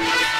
Yeah.